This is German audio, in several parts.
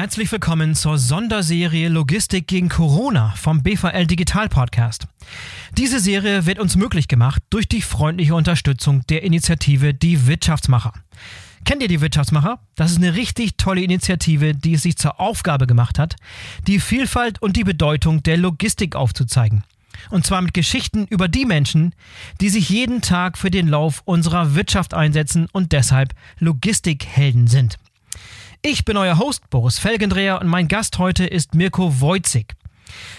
Herzlich willkommen zur Sonderserie Logistik gegen Corona vom BVL Digital Podcast. Diese Serie wird uns möglich gemacht durch die freundliche Unterstützung der Initiative Die Wirtschaftsmacher. Kennt ihr die Wirtschaftsmacher? Das ist eine richtig tolle Initiative, die es sich zur Aufgabe gemacht hat, die Vielfalt und die Bedeutung der Logistik aufzuzeigen. Und zwar mit Geschichten über die Menschen, die sich jeden Tag für den Lauf unserer Wirtschaft einsetzen und deshalb Logistikhelden sind. Ich bin euer Host Boris Felgendreher und mein Gast heute ist Mirko Wojcik.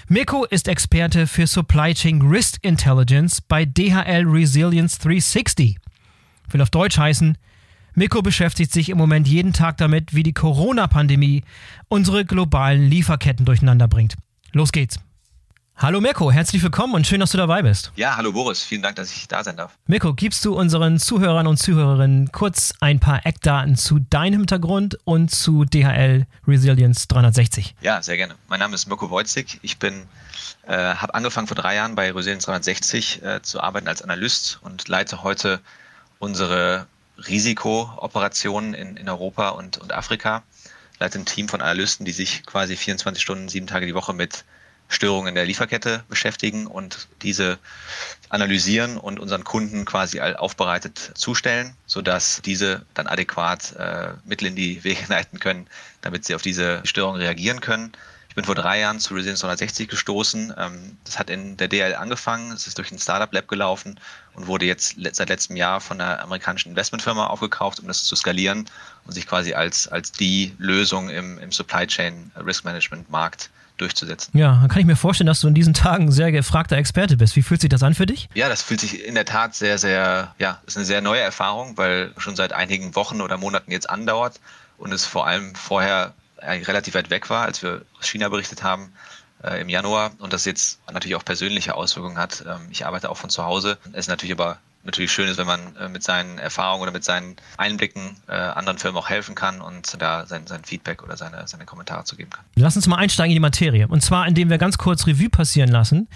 Mirko ist Experte für Supply Chain Risk Intelligence bei DHL Resilience 360. Will auf Deutsch heißen, Mirko beschäftigt sich im Moment jeden Tag damit, wie die Corona-Pandemie unsere globalen Lieferketten durcheinander bringt. Los geht's. Hallo Mirko, herzlich willkommen und schön, dass du dabei bist. Ja, hallo Boris, vielen Dank, dass ich da sein darf. Mirko, gibst du unseren Zuhörern und Zuhörerinnen kurz ein paar Eckdaten zu deinem Hintergrund und zu DHL Resilience 360? Ja, sehr gerne. Mein Name ist Mirko Wojcik. Ich bin, äh, habe angefangen vor drei Jahren bei Resilience 360 äh, zu arbeiten als Analyst und leite heute unsere Risikooperationen in, in Europa und, und Afrika. Leite ein Team von Analysten, die sich quasi 24 Stunden, sieben Tage die Woche mit Störungen der Lieferkette beschäftigen und diese analysieren und unseren Kunden quasi aufbereitet zustellen, sodass diese dann adäquat äh, Mittel in die Wege leiten können, damit sie auf diese Störungen reagieren können. Ich bin vor drei Jahren zu Resilience 360 gestoßen. Ähm, das hat in der DL angefangen, es ist durch ein Startup Lab gelaufen und wurde jetzt seit letztem Jahr von einer amerikanischen Investmentfirma aufgekauft, um das zu skalieren und sich quasi als, als die Lösung im, im Supply Chain Risk Management Markt durchzusetzen. Ja, dann kann ich mir vorstellen, dass du in diesen Tagen ein sehr gefragter Experte bist. Wie fühlt sich das an für dich? Ja, das fühlt sich in der Tat sehr, sehr, ja, ist eine sehr neue Erfahrung, weil schon seit einigen Wochen oder Monaten jetzt andauert und es vor allem vorher eigentlich relativ weit weg war, als wir aus China berichtet haben äh, im Januar und das jetzt natürlich auch persönliche Auswirkungen hat. Ähm, ich arbeite auch von zu Hause. Es ist natürlich aber natürlich schön ist, wenn man äh, mit seinen Erfahrungen oder mit seinen Einblicken äh, anderen Firmen auch helfen kann und da sein, sein Feedback oder seine, seine Kommentare zu geben kann. Lass uns mal einsteigen in die Materie. Und zwar, indem wir ganz kurz Revue passieren lassen,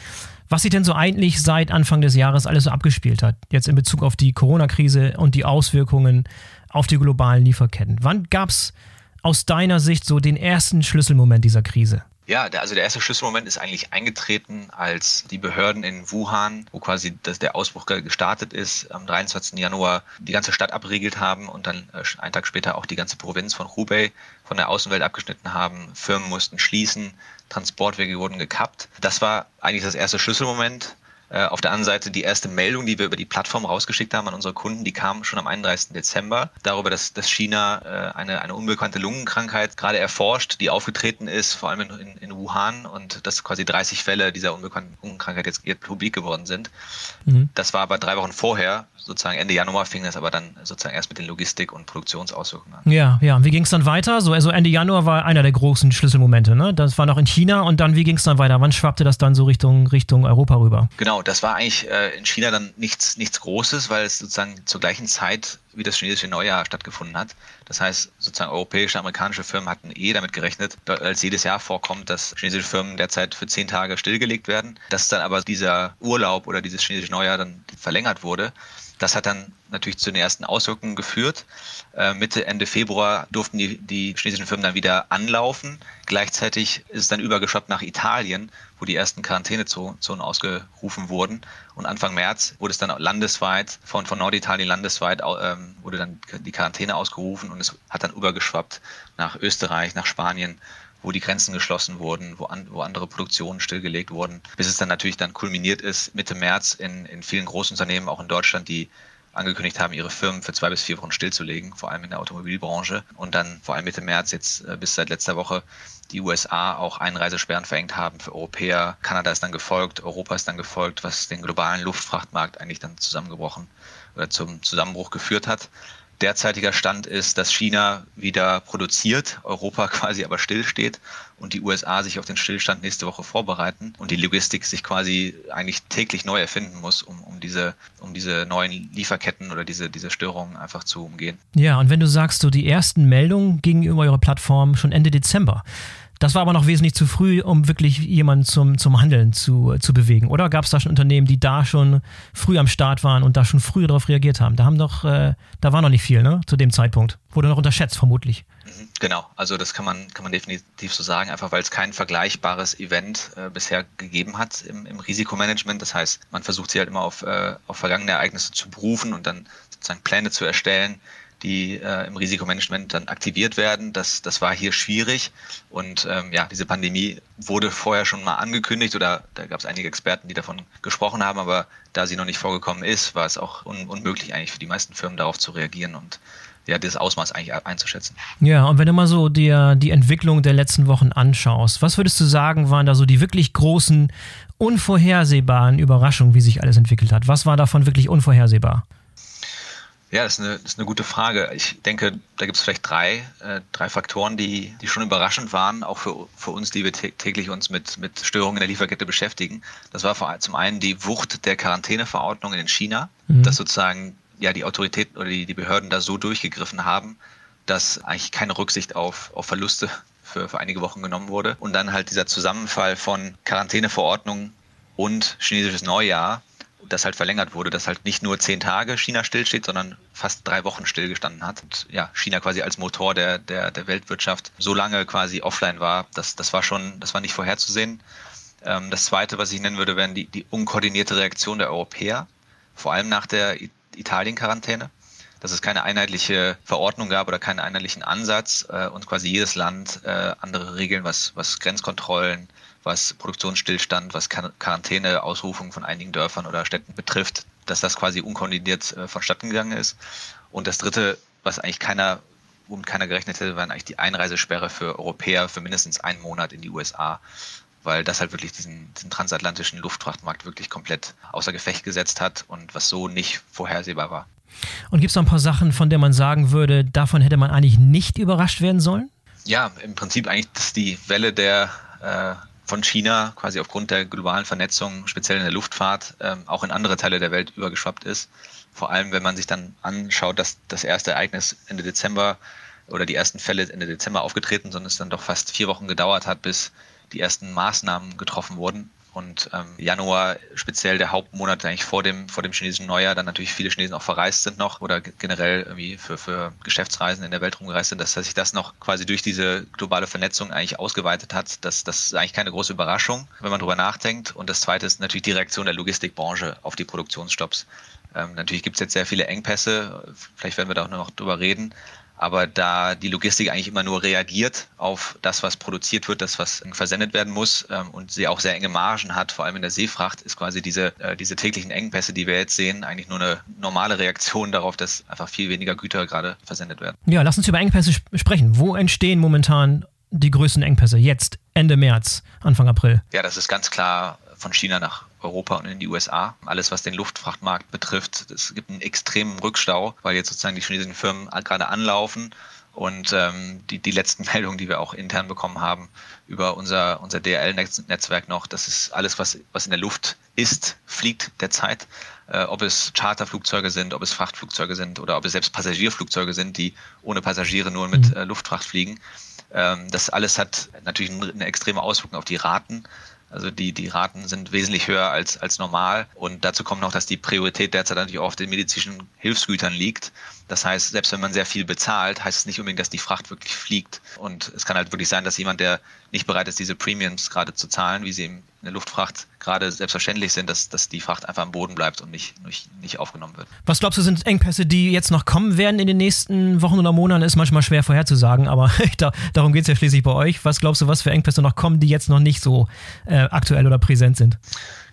was sich denn so eigentlich seit Anfang des Jahres alles so abgespielt hat. Jetzt in Bezug auf die Corona-Krise und die Auswirkungen auf die globalen Lieferketten. Wann gab es aus deiner Sicht so den ersten Schlüsselmoment dieser Krise? Ja, der, also der erste Schlüsselmoment ist eigentlich eingetreten, als die Behörden in Wuhan, wo quasi das, der Ausbruch gestartet ist, am 23. Januar die ganze Stadt abgeriegelt haben und dann äh, einen Tag später auch die ganze Provinz von Hubei von der Außenwelt abgeschnitten haben. Firmen mussten schließen, Transportwege wurden gekappt. Das war eigentlich das erste Schlüsselmoment. Äh, auf der anderen Seite die erste Meldung, die wir über die Plattform rausgeschickt haben an unsere Kunden, die kam schon am 31. Dezember darüber, dass, dass China äh, eine, eine unbekannte Lungenkrankheit gerade erforscht, die aufgetreten ist, vor allem in, in, Wuhan und dass quasi 30 Fälle dieser unbekannten Lungenkrankheit jetzt, jetzt publik geworden sind. Mhm. Das war aber drei Wochen vorher, sozusagen Ende Januar fing das aber dann sozusagen erst mit den Logistik- und Produktionsauswirkungen an. Ja, ja. Und wie ging es dann weiter? So, also Ende Januar war einer der großen Schlüsselmomente, ne? Das war noch in China und dann, wie ging es dann weiter? Wann schwappte das dann so Richtung, Richtung Europa rüber? Genau, das war eigentlich äh, in China dann nichts, nichts Großes, weil es sozusagen zur gleichen Zeit wie das chinesische Neujahr stattgefunden hat. Das heißt, sozusagen europäische, amerikanische Firmen hatten eh damit gerechnet, als jedes Jahr vorkommt, dass chinesische Firmen derzeit für zehn Tage stillgelegt werden. Dass dann aber dieser Urlaub oder dieses chinesische Neujahr dann verlängert wurde, das hat dann natürlich zu den ersten Auswirkungen geführt. Äh, Mitte, Ende Februar durften die, die chinesischen Firmen dann wieder anlaufen. Gleichzeitig ist es dann übergeschwappt nach Italien, wo die ersten Quarantänezonen ausgerufen wurden. Und Anfang März wurde es dann landesweit, von, von Norditalien landesweit, ähm, wurde dann die Quarantäne ausgerufen und es hat dann übergeschwappt nach Österreich, nach Spanien wo die Grenzen geschlossen wurden, wo, an, wo andere Produktionen stillgelegt wurden, bis es dann natürlich dann kulminiert ist Mitte März in, in vielen Großunternehmen, auch in Deutschland, die angekündigt haben, ihre Firmen für zwei bis vier Wochen stillzulegen, vor allem in der Automobilbranche. Und dann vor allem Mitte März, jetzt äh, bis seit letzter Woche, die USA auch Einreisesperren verhängt haben für Europäer. Kanada ist dann gefolgt, Europa ist dann gefolgt, was den globalen Luftfrachtmarkt eigentlich dann zusammengebrochen oder zum Zusammenbruch geführt hat derzeitiger Stand ist, dass China wieder produziert, Europa quasi aber stillsteht und die USA sich auf den Stillstand nächste Woche vorbereiten und die Logistik sich quasi eigentlich täglich neu erfinden muss, um, um, diese, um diese neuen Lieferketten oder diese, diese Störungen einfach zu umgehen. Ja, und wenn du sagst, so die ersten Meldungen gingen über eure Plattform schon Ende Dezember. Das war aber noch wesentlich zu früh, um wirklich jemanden zum, zum Handeln zu, zu bewegen. Oder gab es da schon Unternehmen, die da schon früh am Start waren und da schon früh darauf reagiert haben? Da haben doch, äh, da war noch nicht viel, ne? Zu dem Zeitpunkt. Wurde noch unterschätzt, vermutlich. Mhm, genau, also das kann man, kann man definitiv so sagen, einfach weil es kein vergleichbares Event äh, bisher gegeben hat im, im, Risikomanagement. Das heißt, man versucht sich halt immer auf, äh, auf vergangene Ereignisse zu berufen und dann sozusagen Pläne zu erstellen, die äh, im Risikomanagement dann aktiviert werden. Das, das war hier schwierig. Und ähm, ja, diese Pandemie wurde vorher schon mal angekündigt oder da gab es einige Experten, die davon gesprochen haben, aber da sie noch nicht vorgekommen ist, war es auch un unmöglich eigentlich für die meisten Firmen darauf zu reagieren und ja, das Ausmaß eigentlich einzuschätzen. Ja, und wenn du mal so dir die Entwicklung der letzten Wochen anschaust, was würdest du sagen, waren da so die wirklich großen, unvorhersehbaren Überraschungen, wie sich alles entwickelt hat? Was war davon wirklich unvorhersehbar? Ja, das ist, eine, das ist eine gute Frage. Ich denke, da gibt es vielleicht drei, äh, drei Faktoren, die, die schon überraschend waren, auch für, für uns, die wir täglich uns mit, mit Störungen in der Lieferkette beschäftigen. Das war vor, zum einen die Wucht der Quarantäneverordnung in China, mhm. dass sozusagen ja die Autoritäten oder die, die Behörden da so durchgegriffen haben, dass eigentlich keine Rücksicht auf, auf Verluste für, für einige Wochen genommen wurde. Und dann halt dieser Zusammenfall von Quarantäneverordnung und chinesisches Neujahr, das halt verlängert wurde, dass halt nicht nur zehn Tage China stillsteht, sondern fast drei Wochen stillgestanden hat. Und ja, China quasi als Motor der, der, der Weltwirtschaft so lange quasi offline war, das, das war schon, das war nicht vorherzusehen. Ähm, das zweite, was ich nennen würde, wären die, die unkoordinierte Reaktion der Europäer, vor allem nach der Italien-Quarantäne, dass es keine einheitliche Verordnung gab oder keinen einheitlichen Ansatz äh, und quasi jedes Land äh, andere Regeln, was, was Grenzkontrollen, was Produktionsstillstand, was Quarantäneausrufung von einigen Dörfern oder Städten betrifft, dass das quasi unkoordiniert äh, vonstatten gegangen ist. Und das Dritte, was eigentlich keiner, womit keiner gerechnet hätte, waren eigentlich die Einreisesperre für Europäer für mindestens einen Monat in die USA weil das halt wirklich diesen, diesen, transatlantischen Luftfrachtmarkt wirklich komplett außer Gefecht gesetzt hat und was so nicht vorhersehbar war. Und gibt es noch ein paar Sachen, von denen man sagen würde, davon hätte man eigentlich nicht überrascht werden sollen? Ja, im Prinzip eigentlich, dass die Welle der äh, von China quasi aufgrund der globalen Vernetzung, speziell in der Luftfahrt, ähm, auch in andere Teile der Welt übergeschwappt ist. Vor allem, wenn man sich dann anschaut, dass das erste Ereignis Ende Dezember oder die ersten Fälle Ende Dezember aufgetreten sind, es dann doch fast vier Wochen gedauert hat, bis die ersten Maßnahmen getroffen wurden. Und ähm, Januar speziell der Hauptmonat eigentlich vor dem, vor dem chinesischen Neujahr, dann natürlich viele Chinesen auch verreist sind noch oder generell irgendwie für, für Geschäftsreisen in der Welt rumgereist sind, dass sich das noch quasi durch diese globale Vernetzung eigentlich ausgeweitet hat. Das, das ist eigentlich keine große Überraschung, wenn man drüber nachdenkt. Und das zweite ist natürlich die Reaktion der Logistikbranche auf die Produktionsstopps. Ähm, natürlich gibt es jetzt sehr viele Engpässe, vielleicht werden wir da auch noch drüber reden, aber da die Logistik eigentlich immer nur reagiert auf das, was produziert wird, das, was versendet werden muss ähm, und sie auch sehr enge Margen hat, vor allem in der Seefracht, ist quasi diese, äh, diese täglichen Engpässe, die wir jetzt sehen, eigentlich nur eine normale Reaktion darauf, dass einfach viel weniger Güter gerade versendet werden. Ja, lass uns über Engpässe sp sprechen. Wo entstehen momentan die größten Engpässe? Jetzt, Ende März, Anfang April? Ja, das ist ganz klar von China nach Europa und in die USA. Alles, was den Luftfrachtmarkt betrifft, es gibt einen extremen Rückstau, weil jetzt sozusagen die chinesischen Firmen gerade anlaufen und ähm, die, die letzten Meldungen, die wir auch intern bekommen haben über unser, unser DRL-Netzwerk noch, das ist alles, was, was in der Luft ist, fliegt derzeit. Äh, ob es Charterflugzeuge sind, ob es Frachtflugzeuge sind oder ob es selbst Passagierflugzeuge sind, die ohne Passagiere nur mit mhm. äh, Luftfracht fliegen. Ähm, das alles hat natürlich eine extreme Auswirkung auf die Raten also die, die Raten sind wesentlich höher als, als normal. Und dazu kommt noch, dass die Priorität derzeit natürlich auch auf den medizinischen Hilfsgütern liegt. Das heißt, selbst wenn man sehr viel bezahlt, heißt es nicht unbedingt, dass die Fracht wirklich fliegt. Und es kann halt wirklich sein, dass jemand, der nicht bereit ist, diese Premiums gerade zu zahlen, wie sie in der Luftfracht gerade selbstverständlich sind, dass, dass die Fracht einfach am Boden bleibt und nicht, nicht, nicht aufgenommen wird. Was glaubst du, sind Engpässe, die jetzt noch kommen werden in den nächsten Wochen oder Monaten? Ist manchmal schwer vorherzusagen, aber da, darum geht es ja schließlich bei euch. Was glaubst du, was für Engpässe noch kommen, die jetzt noch nicht so äh, aktuell oder präsent sind?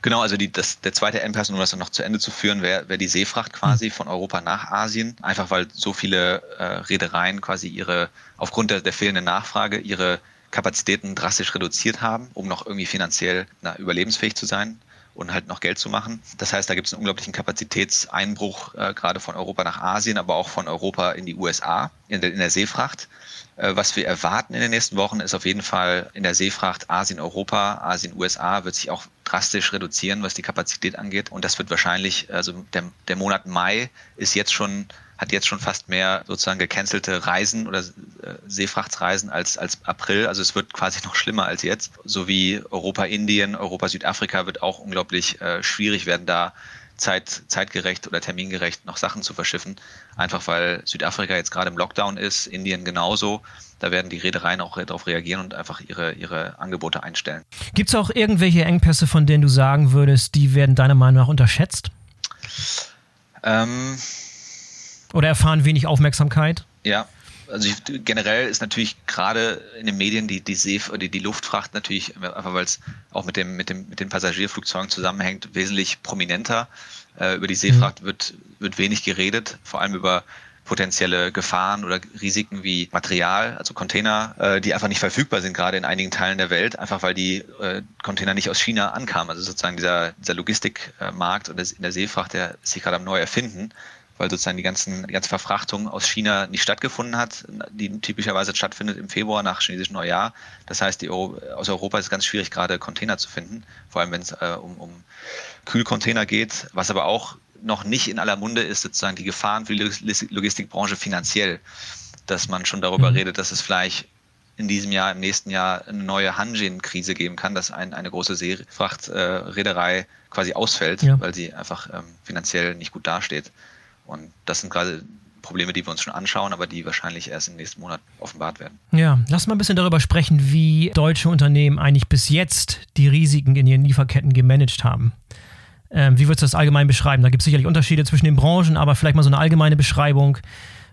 Genau, also die, das, der zweite Engpass, um das noch zu Ende zu führen, wäre wär die Seefracht quasi mhm. von Europa nach Asien. Einfach weil so viele äh, Reedereien quasi ihre, aufgrund der, der fehlenden Nachfrage, ihre Kapazitäten drastisch reduziert haben, um noch irgendwie finanziell na, überlebensfähig zu sein und halt noch Geld zu machen. Das heißt, da gibt es einen unglaublichen Kapazitätseinbruch, äh, gerade von Europa nach Asien, aber auch von Europa in die USA, in der, in der Seefracht. Äh, was wir erwarten in den nächsten Wochen ist auf jeden Fall in der Seefracht Asien-Europa, Asien-USA wird sich auch drastisch reduzieren, was die Kapazität angeht. Und das wird wahrscheinlich, also der, der Monat Mai ist jetzt schon hat jetzt schon fast mehr sozusagen gecancelte Reisen oder äh, Seefrachtsreisen als, als April. Also es wird quasi noch schlimmer als jetzt. So wie Europa, Indien, Europa, Südafrika wird auch unglaublich äh, schwierig werden, da zeit, zeitgerecht oder termingerecht noch Sachen zu verschiffen. Einfach weil Südafrika jetzt gerade im Lockdown ist, Indien genauso. Da werden die Reedereien auch darauf reagieren und einfach ihre, ihre Angebote einstellen. Gibt es auch irgendwelche Engpässe, von denen du sagen würdest, die werden deiner Meinung nach unterschätzt? Ähm, oder erfahren wenig Aufmerksamkeit? Ja, also ich, generell ist natürlich gerade in den Medien die, die See, die, die Luftfracht natürlich, einfach weil es auch mit dem, mit dem, mit den Passagierflugzeugen zusammenhängt, wesentlich prominenter. Äh, über die Seefracht mhm. wird, wird wenig geredet, vor allem über potenzielle Gefahren oder Risiken wie Material, also Container, äh, die einfach nicht verfügbar sind, gerade in einigen Teilen der Welt, einfach weil die äh, Container nicht aus China ankamen. Also sozusagen dieser, dieser Logistikmarkt und in der Seefracht, der sich gerade am neu erfinden weil sozusagen die, ganzen, die ganze Verfrachtung aus China nicht stattgefunden hat, die typischerweise stattfindet im Februar nach chinesischem Neujahr. Das heißt, Euro, aus Europa ist es ganz schwierig, gerade Container zu finden, vor allem wenn es äh, um, um Kühlcontainer geht, was aber auch noch nicht in aller Munde ist, sozusagen die Gefahren für die Logistikbranche finanziell, dass man schon darüber mhm. redet, dass es vielleicht in diesem Jahr, im nächsten Jahr eine neue Hanjin-Krise geben kann, dass ein, eine große Seefrachtreederei äh, quasi ausfällt, ja. weil sie einfach ähm, finanziell nicht gut dasteht. Und das sind gerade Probleme, die wir uns schon anschauen, aber die wahrscheinlich erst im nächsten Monat offenbart werden. Ja, lass mal ein bisschen darüber sprechen, wie deutsche Unternehmen eigentlich bis jetzt die Risiken in ihren Lieferketten gemanagt haben. Ähm, wie würdest du das allgemein beschreiben? Da gibt es sicherlich Unterschiede zwischen den Branchen, aber vielleicht mal so eine allgemeine Beschreibung.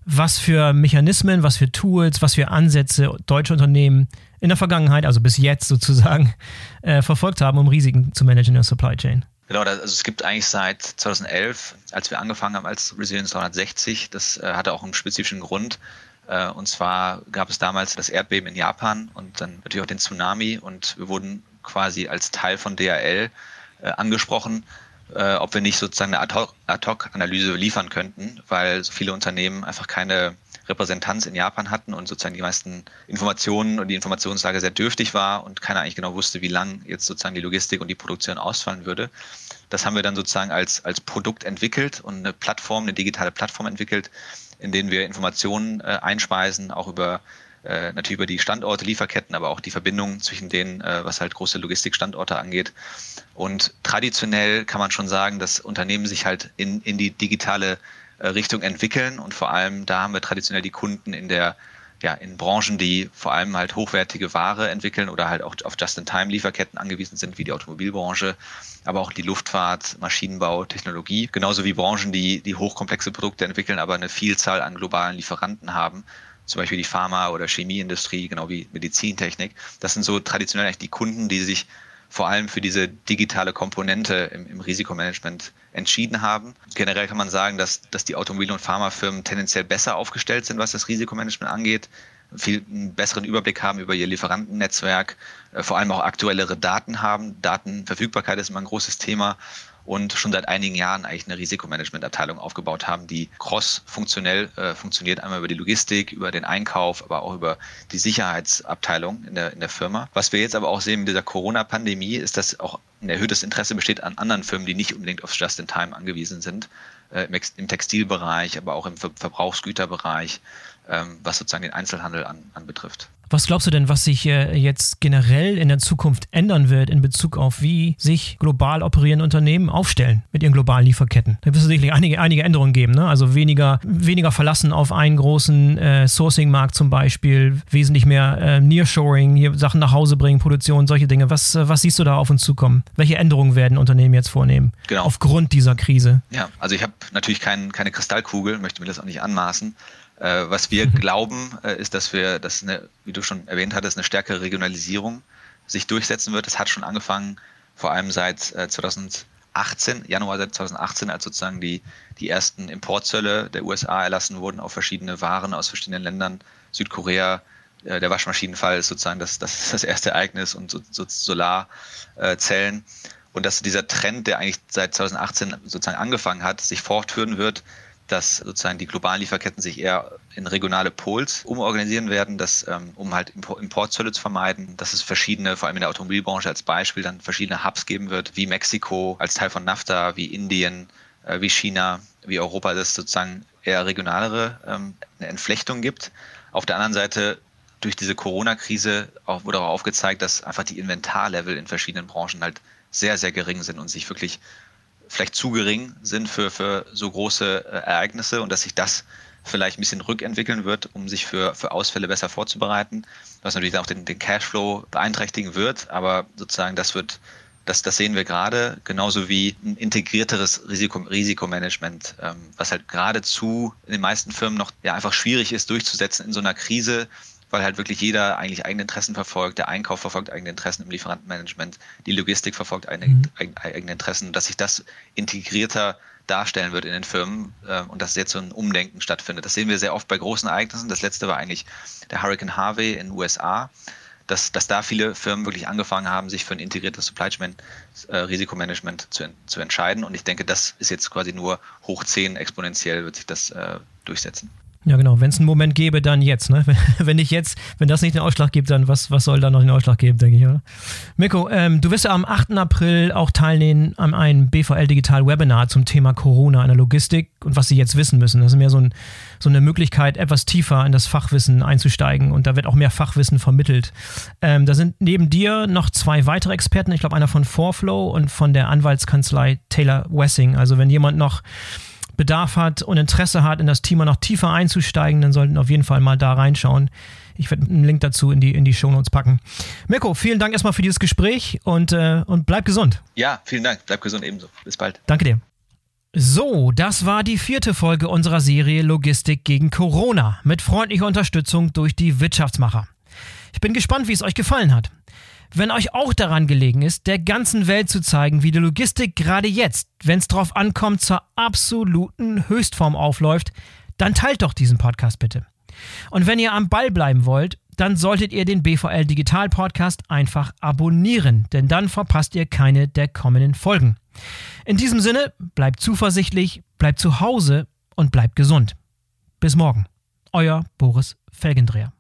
Was für Mechanismen, was für Tools, was für Ansätze deutsche Unternehmen in der Vergangenheit, also bis jetzt sozusagen, äh, verfolgt haben, um Risiken zu managen in der Supply Chain? Genau, also es gibt eigentlich seit 2011, als wir angefangen haben als Resilience 360, das äh, hatte auch einen spezifischen Grund. Äh, und zwar gab es damals das Erdbeben in Japan und dann natürlich auch den Tsunami und wir wurden quasi als Teil von DHL äh, angesprochen, ob wir nicht sozusagen eine Ad-Hoc-Analyse liefern könnten, weil so viele Unternehmen einfach keine Repräsentanz in Japan hatten und sozusagen die meisten Informationen und die Informationslage sehr dürftig war und keiner eigentlich genau wusste, wie lang jetzt sozusagen die Logistik und die Produktion ausfallen würde. Das haben wir dann sozusagen als, als Produkt entwickelt und eine Plattform, eine digitale Plattform entwickelt, in denen wir Informationen äh, einspeisen, auch über äh, natürlich über die Standorte, Lieferketten, aber auch die Verbindungen zwischen denen, äh, was halt große Logistikstandorte angeht. Und traditionell kann man schon sagen, dass Unternehmen sich halt in, in die digitale Richtung entwickeln. Und vor allem da haben wir traditionell die Kunden in der ja, in Branchen, die vor allem halt hochwertige Ware entwickeln oder halt auch auf Just-in-Time-Lieferketten angewiesen sind, wie die Automobilbranche, aber auch die Luftfahrt, Maschinenbau, Technologie, genauso wie Branchen, die, die hochkomplexe Produkte entwickeln, aber eine Vielzahl an globalen Lieferanten haben, zum Beispiel die Pharma- oder Chemieindustrie, genau wie Medizintechnik. Das sind so traditionell eigentlich die Kunden, die sich vor allem für diese digitale Komponente im, im, Risikomanagement entschieden haben. Generell kann man sagen, dass, dass die Automobil- und Pharmafirmen tendenziell besser aufgestellt sind, was das Risikomanagement angeht, viel einen besseren Überblick haben über ihr Lieferantennetzwerk, äh, vor allem auch aktuellere Daten haben. Datenverfügbarkeit ist immer ein großes Thema und schon seit einigen Jahren eigentlich eine Risikomanagementabteilung aufgebaut haben, die cross-funktionell äh, funktioniert, einmal über die Logistik, über den Einkauf, aber auch über die Sicherheitsabteilung in der, in der Firma. Was wir jetzt aber auch sehen mit dieser Corona-Pandemie, ist, dass auch ein erhöhtes Interesse besteht an anderen Firmen, die nicht unbedingt aufs Just-in-Time angewiesen sind, äh, im Textilbereich, aber auch im Verbrauchsgüterbereich, ähm, was sozusagen den Einzelhandel an, anbetrifft. Was glaubst du denn, was sich äh, jetzt generell in der Zukunft ändern wird in Bezug auf, wie sich global operierende Unternehmen aufstellen mit ihren globalen Lieferketten? Da wird es sicherlich einige, einige Änderungen geben. Ne? Also weniger, weniger verlassen auf einen großen äh, Sourcing-Markt zum Beispiel, wesentlich mehr äh, Nearshoring, hier Sachen nach Hause bringen, Produktion, solche Dinge. Was, äh, was siehst du da auf uns zukommen? Welche Änderungen werden Unternehmen jetzt vornehmen? Genau. Aufgrund dieser Krise? Ja, also ich habe natürlich kein, keine Kristallkugel, möchte mir das auch nicht anmaßen. Äh, was wir mhm. glauben, äh, ist, dass wir, dass eine, wie du schon erwähnt hattest, eine stärkere Regionalisierung sich durchsetzen wird. Das hat schon angefangen, vor allem seit äh, 2018, Januar 2018, als sozusagen die, die ersten Importzölle der USA erlassen wurden auf verschiedene Waren aus verschiedenen Ländern. Südkorea, äh, der Waschmaschinenfall ist sozusagen das, das, ist das erste Ereignis und so, so Solarzellen. Und dass dieser Trend, der eigentlich seit 2018 sozusagen angefangen hat, sich fortführen wird, dass sozusagen die globalen Lieferketten sich eher in regionale Pols umorganisieren werden, dass, ähm, um halt Importzölle zu vermeiden, dass es verschiedene, vor allem in der Automobilbranche als Beispiel, dann verschiedene Hubs geben wird, wie Mexiko als Teil von NAFTA, wie Indien, äh, wie China, wie Europa, dass es sozusagen eher regionalere ähm, eine Entflechtung gibt. Auf der anderen Seite durch diese Corona-Krise auch, wurde auch aufgezeigt, dass einfach die Inventarlevel in verschiedenen Branchen halt sehr, sehr gering sind und sich wirklich vielleicht zu gering sind für, für so große äh, Ereignisse und dass sich das vielleicht ein bisschen rückentwickeln wird, um sich für, für Ausfälle besser vorzubereiten, was natürlich auch den, den Cashflow beeinträchtigen wird, aber sozusagen das wird das, das sehen wir gerade, genauso wie ein integrierteres Risiko, Risikomanagement, ähm, was halt geradezu in den meisten Firmen noch ja, einfach schwierig ist durchzusetzen in so einer Krise, weil halt wirklich jeder eigentlich eigene Interessen verfolgt, der Einkauf verfolgt eigene Interessen im Lieferantenmanagement, die Logistik verfolgt eigene, mhm. eigene Interessen, dass sich das integrierter darstellen wird in den Firmen äh, und dass jetzt so ein Umdenken stattfindet. Das sehen wir sehr oft bei großen Ereignissen. Das letzte war eigentlich der Hurricane Harvey in den USA dass, dass da viele Firmen wirklich angefangen haben, sich für ein integriertes Supply Chain äh, Risikomanagement zu, zu entscheiden. Und ich denke, das ist jetzt quasi nur hoch 10 exponentiell wird sich das äh, durchsetzen. Ja, genau. Wenn es einen Moment gäbe, dann jetzt. Ne? Wenn nicht jetzt, wenn das nicht den Ausschlag gibt, dann was, was soll da noch den Ausschlag geben, denke ich, oder? Mirko, ähm, du wirst ja am 8. April auch teilnehmen an einem BVL Digital Webinar zum Thema Corona in der Logistik und was sie jetzt wissen müssen. Das ist mehr so, ein, so eine Möglichkeit, etwas tiefer in das Fachwissen einzusteigen und da wird auch mehr Fachwissen vermittelt. Ähm, da sind neben dir noch zwei weitere Experten, ich glaube einer von Forflow und von der Anwaltskanzlei Taylor Wessing. Also wenn jemand noch Bedarf hat und Interesse hat, in das Thema noch tiefer einzusteigen, dann sollten auf jeden Fall mal da reinschauen. Ich werde einen Link dazu in die, in die Shownotes packen. Mirko, vielen Dank erstmal für dieses Gespräch und, äh, und bleib gesund. Ja, vielen Dank. Bleib gesund ebenso. Bis bald. Danke dir. So, das war die vierte Folge unserer Serie Logistik gegen Corona mit freundlicher Unterstützung durch die Wirtschaftsmacher. Ich bin gespannt, wie es euch gefallen hat. Wenn euch auch daran gelegen ist, der ganzen Welt zu zeigen, wie die Logistik gerade jetzt, wenn es drauf ankommt, zur absoluten Höchstform aufläuft, dann teilt doch diesen Podcast bitte. Und wenn ihr am Ball bleiben wollt, dann solltet ihr den BVL Digital Podcast einfach abonnieren, denn dann verpasst ihr keine der kommenden Folgen. In diesem Sinne, bleibt zuversichtlich, bleibt zu Hause und bleibt gesund. Bis morgen. Euer Boris Felgendreher.